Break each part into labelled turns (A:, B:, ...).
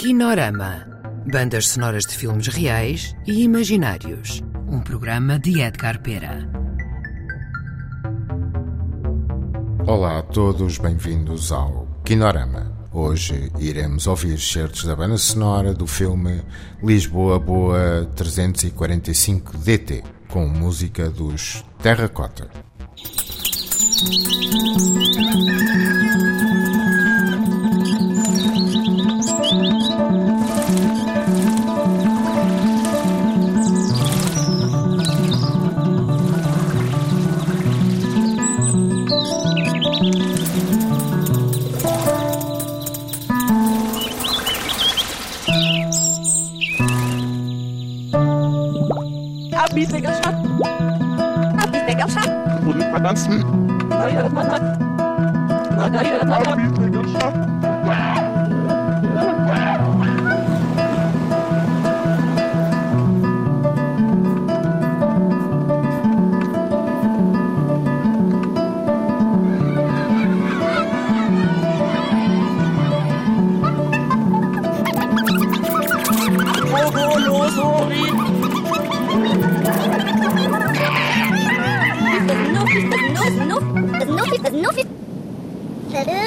A: Kinorama. Bandas sonoras de filmes reais e imaginários. Um programa de Edgar Pera.
B: Olá a todos, bem-vindos ao Kinorama. Hoje iremos ouvir certos da banda sonora do filme Lisboa Boa 345 DT, com música dos Terracota.
C: ganzen Anbieterwirtschaft. Oh,
D: oh, oh, oh,
E: oh.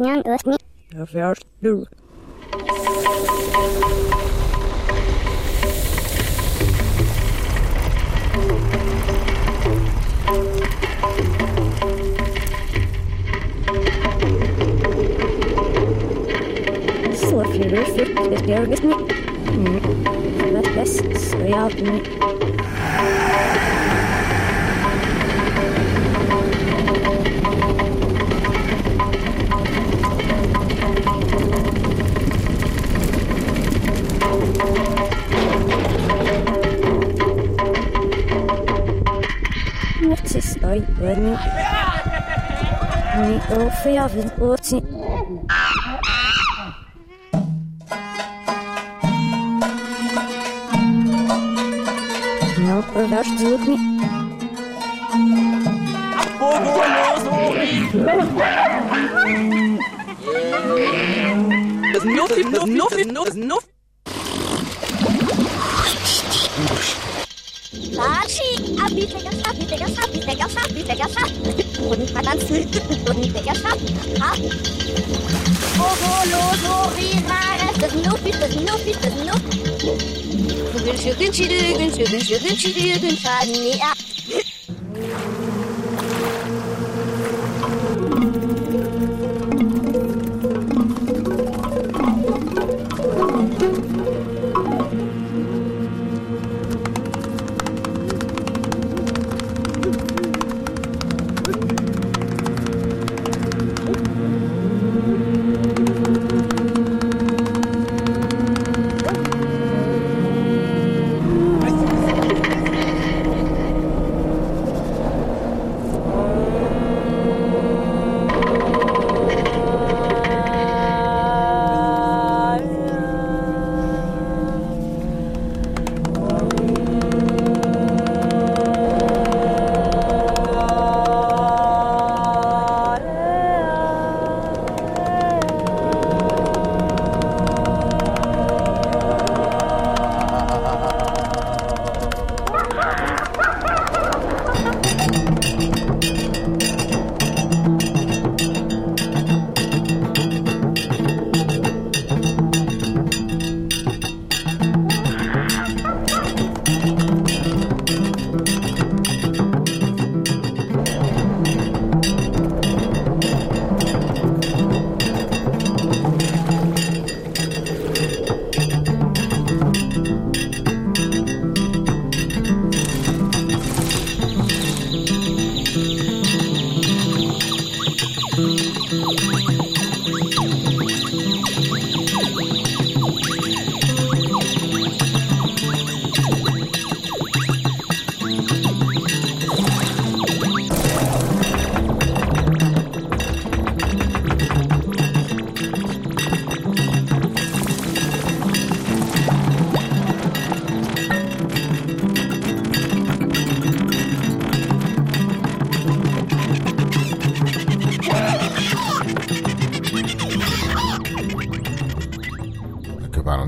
E: все, яснян, осни.
C: First do.
E: Så fyller fyrt, det blir visst ni. Det är bäst, Oi, oi. Niet over jou verloren. Não provaste
C: de mim. There's nof,
F: nof, nof, nof. Sachi, Abi, Digga, Sabi, Digga, Sabi, Digga, Sabi, Digga, Sabi. Und Balanzi, und Digga, Sabi, ha. Oho, Logo, Rivares, das Nupi, das Nupi, das Nupi. Günsche, günsche, günsche, günsche, günsche, günsche, günsche,
B: günsche,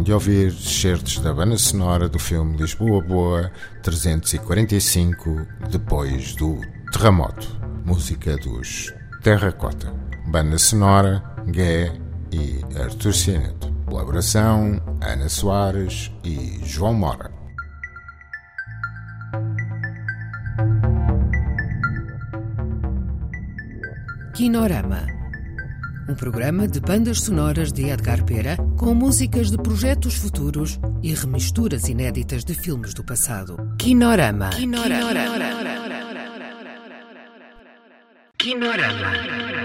B: de ouvir certos da banda sonora do filme Lisboa Boa 345 depois do terremoto. Música dos Terracota. Banda sonora Gué e Artur Cianeto. Colaboração Ana Soares e João Mora.
A: Kinorama. Um programa de bandas sonoras de Edgar Pera com músicas de projetos futuros e remisturas inéditas de filmes do passado. Kinorama. Kinorama. Kinorama.